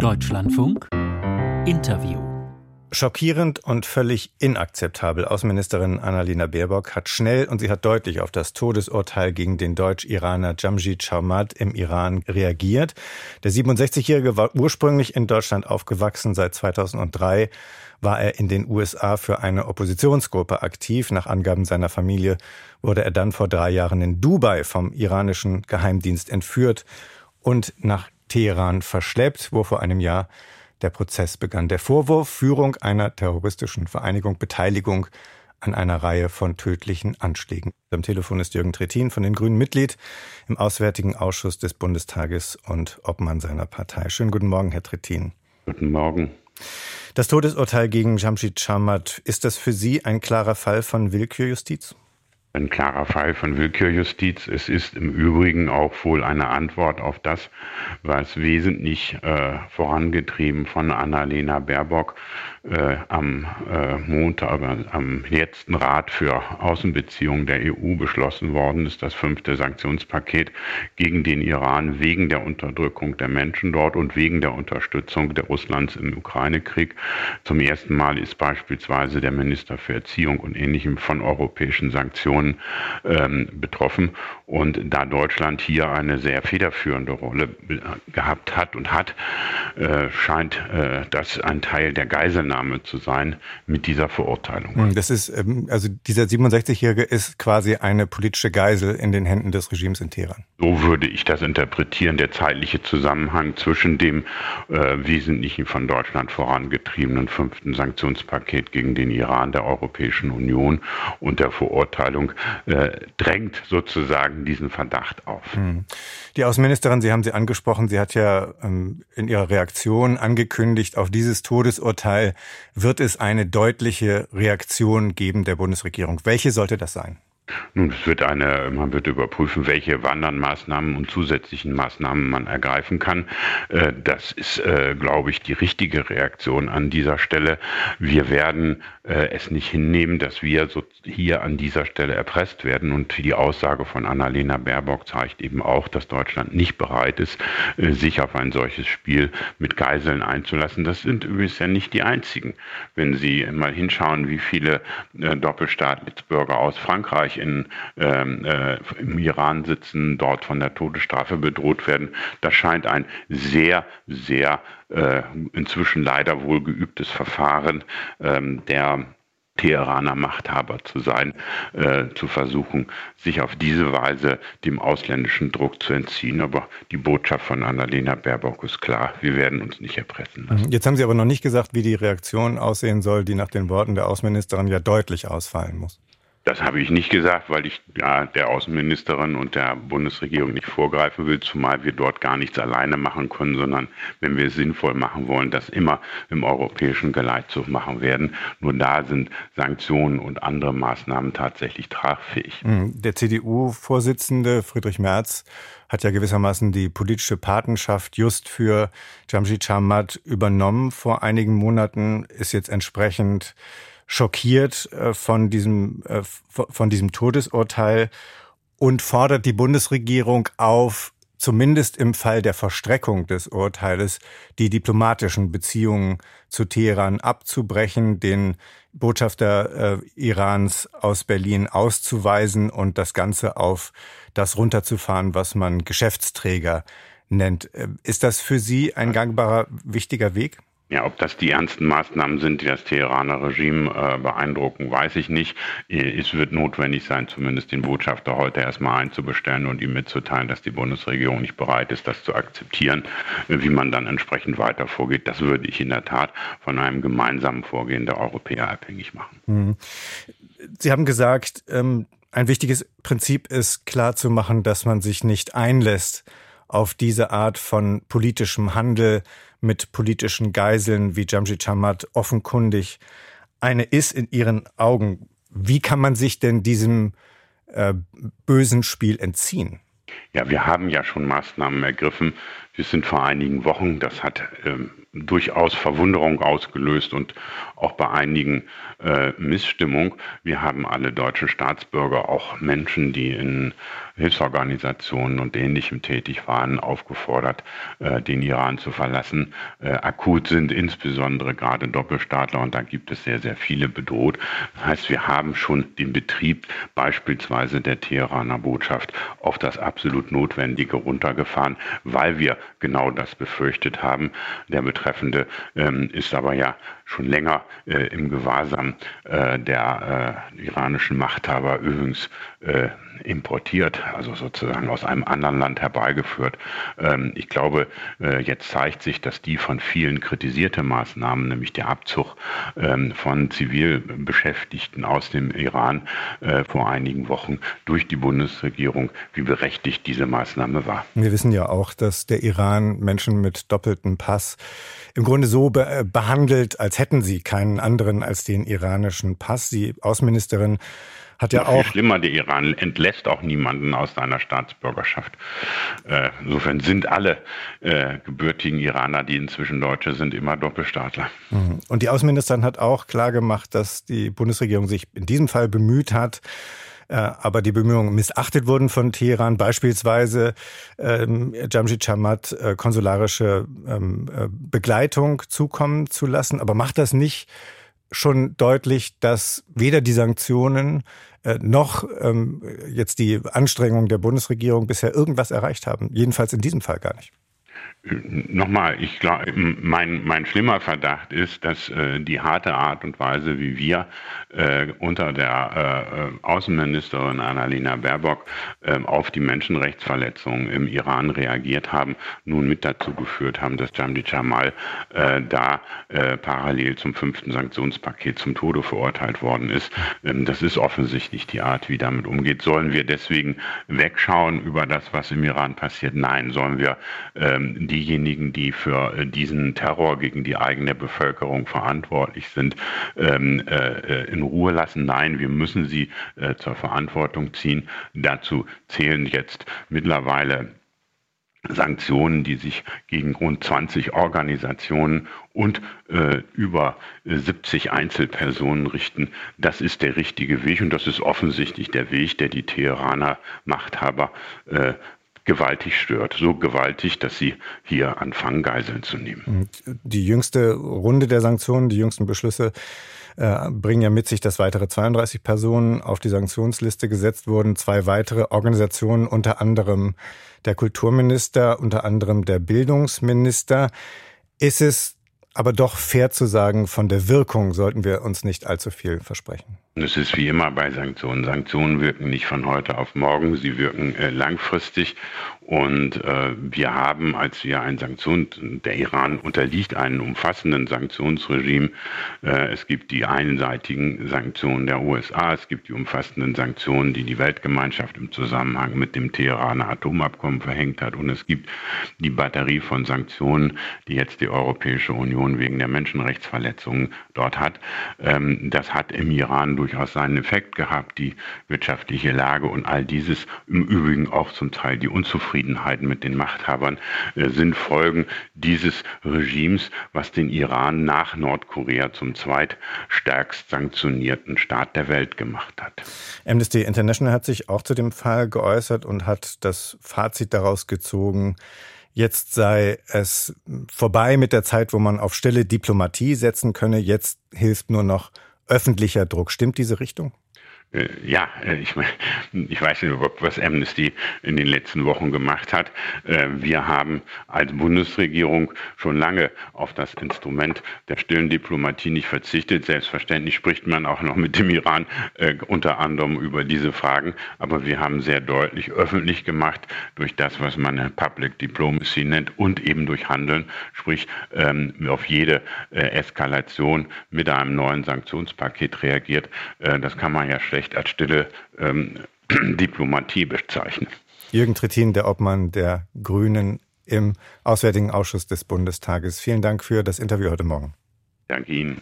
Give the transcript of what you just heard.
Deutschlandfunk Interview Schockierend und völlig inakzeptabel. Außenministerin Annalena Baerbock hat schnell und sie hat deutlich auf das Todesurteil gegen den Deutsch-Iraner Jamshid Chowmad im Iran reagiert. Der 67-Jährige war ursprünglich in Deutschland aufgewachsen. Seit 2003 war er in den USA für eine Oppositionsgruppe aktiv. Nach Angaben seiner Familie wurde er dann vor drei Jahren in Dubai vom iranischen Geheimdienst entführt und nach Teheran verschleppt, wo vor einem Jahr der Prozess begann. Der Vorwurf Führung einer terroristischen Vereinigung, Beteiligung an einer Reihe von tödlichen Anschlägen. Am Telefon ist Jürgen Trittin von den Grünen Mitglied im Auswärtigen Ausschuss des Bundestages und Obmann seiner Partei. Schönen guten Morgen, Herr Trittin. Guten Morgen. Das Todesurteil gegen Jamshid Chamat, ist das für Sie ein klarer Fall von Willkürjustiz? Ein klarer Fall von Willkürjustiz. Es ist im Übrigen auch wohl eine Antwort auf das, was wesentlich äh, vorangetrieben von Annalena Baerbock äh, am äh, Montag, am letzten Rat für Außenbeziehungen der EU beschlossen worden ist, das fünfte Sanktionspaket gegen den Iran wegen der Unterdrückung der Menschen dort und wegen der Unterstützung der Russlands im Ukraine-Krieg. Zum ersten Mal ist beispielsweise der Minister für Erziehung und Ähnlichem von europäischen Sanktionen ähm, betroffen. Und da Deutschland hier eine sehr federführende Rolle gehabt hat und hat, äh, scheint äh, das ein Teil der Geiseln Einvernahme zu sein mit dieser Verurteilung. Hm, das ist, ähm, also dieser 67-Jährige ist quasi eine politische Geisel in den Händen des Regimes in Teheran. So würde ich das interpretieren, der zeitliche Zusammenhang zwischen dem äh, wesentlichen von Deutschland vorangetriebenen fünften Sanktionspaket gegen den Iran der Europäischen Union und der Verurteilung äh, drängt sozusagen diesen Verdacht auf. Hm. Die Außenministerin, Sie haben sie angesprochen, sie hat ja ähm, in ihrer Reaktion angekündigt, auf dieses Todesurteil wird es eine deutliche Reaktion geben der Bundesregierung. Welche sollte das sein? Nun, es wird eine, man wird überprüfen, welche Wandermaßnahmen und zusätzlichen Maßnahmen man ergreifen kann. Äh, das ist, äh, glaube ich, die richtige Reaktion an dieser Stelle. Wir werden äh, es nicht hinnehmen, dass wir so hier an dieser Stelle erpresst werden. Und die Aussage von Annalena Baerbock zeigt eben auch, dass Deutschland nicht bereit ist, sich auf ein solches Spiel mit Geiseln einzulassen. Das sind übrigens ja nicht die einzigen. Wenn Sie mal hinschauen, wie viele Doppelstaatsbürger aus Frankreich in, ähm, äh, im Iran sitzen, dort von der Todesstrafe bedroht werden. Das scheint ein sehr, sehr äh, inzwischen leider wohl geübtes Verfahren ähm, der Teheraner Machthaber zu sein, äh, zu versuchen, sich auf diese Weise dem ausländischen Druck zu entziehen. Aber die Botschaft von Annalena Baerbock ist klar, wir werden uns nicht erpressen lassen. Jetzt haben Sie aber noch nicht gesagt, wie die Reaktion aussehen soll, die nach den Worten der Außenministerin ja deutlich ausfallen muss. Das habe ich nicht gesagt, weil ich ja, der Außenministerin und der Bundesregierung nicht vorgreifen will, zumal wir dort gar nichts alleine machen können, sondern wenn wir es sinnvoll machen wollen, das immer im europäischen Geleitzug machen werden. Nur da sind Sanktionen und andere Maßnahmen tatsächlich tragfähig. Hm, der CDU-Vorsitzende Friedrich Merz hat ja gewissermaßen die politische Patenschaft just für Jamshid Chamat übernommen vor einigen Monaten, ist jetzt entsprechend schockiert äh, von diesem, äh, von diesem Todesurteil und fordert die Bundesregierung auf, zumindest im Fall der Verstreckung des Urteiles, die diplomatischen Beziehungen zu Teheran abzubrechen, den Botschafter äh, Irans aus Berlin auszuweisen und das Ganze auf das runterzufahren, was man Geschäftsträger nennt. Ist das für Sie ein gangbarer, wichtiger Weg? Ja, ob das die ernsten Maßnahmen sind, die das Teheraner Regime äh, beeindrucken, weiß ich nicht. Äh, es wird notwendig sein, zumindest den Botschafter heute erstmal einzubestellen und ihm mitzuteilen, dass die Bundesregierung nicht bereit ist, das zu akzeptieren. Wie man dann entsprechend weiter vorgeht, das würde ich in der Tat von einem gemeinsamen Vorgehen der Europäer abhängig machen. Mhm. Sie haben gesagt, ähm, ein wichtiges Prinzip ist klarzumachen, dass man sich nicht einlässt auf diese Art von politischem Handel mit politischen Geiseln, wie Jamji Chamat offenkundig eine ist in ihren Augen. Wie kann man sich denn diesem äh, bösen Spiel entziehen? Ja, wir haben ja schon Maßnahmen ergriffen. Wir sind vor einigen Wochen, das hat ähm, durchaus Verwunderung ausgelöst und auch bei einigen äh, Missstimmung. Wir haben alle deutschen Staatsbürger, auch Menschen, die in Hilfsorganisationen und Ähnlichem tätig waren, aufgefordert, äh, den Iran zu verlassen. Äh, akut sind insbesondere gerade Doppelstaatler und da gibt es sehr, sehr viele bedroht. Das heißt, wir haben schon den Betrieb beispielsweise der Teheraner Botschaft auf das absolut Notwendige runtergefahren, weil wir genau das befürchtet haben. Der Betreffende ähm, ist aber ja schon länger äh, im Gewahrsam äh, der äh, iranischen Machthaber übrigens äh, importiert, also sozusagen aus einem anderen Land herbeigeführt. Ähm, ich glaube, äh, jetzt zeigt sich, dass die von vielen kritisierte Maßnahmen, nämlich der Abzug ähm, von Zivilbeschäftigten aus dem Iran äh, vor einigen Wochen durch die Bundesregierung, wie berechtigt diese Maßnahme war. Wir wissen ja auch, dass der Iran Menschen mit doppeltem Pass im Grunde so be äh, behandelt, als hätten sie keinen anderen als den iranischen Pass. Die Außenministerin hat ja auch. Schlimmer, der Iran entlässt auch niemanden aus seiner Staatsbürgerschaft. Äh, insofern sind alle äh, gebürtigen Iraner, die inzwischen Deutsche sind, immer Doppelstaatler. Mhm. Und die Außenministerin hat auch klargemacht, dass die Bundesregierung sich in diesem Fall bemüht hat, aber die Bemühungen missachtet wurden von Teheran, beispielsweise ähm, Jamshid Chamat äh, konsularische ähm, äh, Begleitung zukommen zu lassen. Aber macht das nicht schon deutlich, dass weder die Sanktionen äh, noch ähm, jetzt die Anstrengungen der Bundesregierung bisher irgendwas erreicht haben. Jedenfalls in diesem Fall gar nicht. Nochmal, ich glaube, mein, mein schlimmer Verdacht ist, dass äh, die harte Art und Weise, wie wir äh, unter der äh, äh Außenministerin Annalena Baerbock äh, auf die Menschenrechtsverletzungen im Iran reagiert haben, nun mit dazu geführt haben, dass Jamdi Jamal äh, da parallel zum fünften Sanktionspaket zum Tode verurteilt worden ist. Ähm, das ist offensichtlich die Art, wie damit umgeht. Sollen wir deswegen wegschauen über das, was im Iran passiert? Nein, sollen wir ähm, diejenigen, die für äh, diesen Terror gegen die eigene Bevölkerung verantwortlich sind, ähm, äh, in Ruhe lassen. Nein, wir müssen sie äh, zur Verantwortung ziehen. Dazu zählen jetzt mittlerweile Sanktionen, die sich gegen rund 20 Organisationen und äh, über 70 Einzelpersonen richten. Das ist der richtige Weg und das ist offensichtlich der Weg, der die Teheraner Machthaber äh, gewaltig stört. So gewaltig, dass sie hier anfangen, Geiseln zu nehmen. Die jüngste Runde der Sanktionen, die jüngsten Beschlüsse äh, bringen ja mit sich, dass weitere 32 Personen auf die Sanktionsliste gesetzt wurden. Zwei weitere Organisationen, unter anderem der Kulturminister, unter anderem der Bildungsminister. Ist es aber doch fair zu sagen, von der Wirkung sollten wir uns nicht allzu viel versprechen. Es ist wie immer bei Sanktionen. Sanktionen wirken nicht von heute auf morgen, sie wirken äh, langfristig. Und äh, wir haben, als wir ein Sanktion, der Iran unterliegt einem umfassenden Sanktionsregime. Äh, es gibt die einseitigen Sanktionen der USA, es gibt die umfassenden Sanktionen, die die Weltgemeinschaft im Zusammenhang mit dem Teheraner Atomabkommen verhängt hat. Und es gibt die Batterie von Sanktionen, die jetzt die Europäische Union wegen der Menschenrechtsverletzungen dort hat. Ähm, das hat im Iran durchaus seinen Effekt gehabt, die wirtschaftliche Lage und all dieses, im Übrigen auch zum Teil die Unzufriedenheiten mit den Machthabern, äh, sind Folgen dieses Regimes, was den Iran nach Nordkorea zum zweitstärkst sanktionierten Staat der Welt gemacht hat. Amnesty International hat sich auch zu dem Fall geäußert und hat das Fazit daraus gezogen, Jetzt sei es vorbei mit der Zeit, wo man auf stille Diplomatie setzen könne. Jetzt hilft nur noch öffentlicher Druck. Stimmt diese Richtung? Äh, ja, äh, ich, ich weiß nicht überhaupt, was Amnesty in den letzten Wochen gemacht hat. Äh, wir haben als Bundesregierung schon lange auf das Instrument der stillen Diplomatie nicht verzichtet. Selbstverständlich spricht man auch noch mit dem Iran unter anderem über diese Fragen. Aber wir haben sehr deutlich öffentlich gemacht durch das, was man Public Diplomacy nennt und eben durch Handeln, sprich ähm, auf jede Eskalation mit einem neuen Sanktionspaket reagiert. Das kann man ja schlecht Recht als stille ähm, Diplomatie bezeichnen. Jürgen Trittin, der Obmann der Grünen im Auswärtigen Ausschuss des Bundestages. Vielen Dank für das Interview heute Morgen. Danke Ihnen.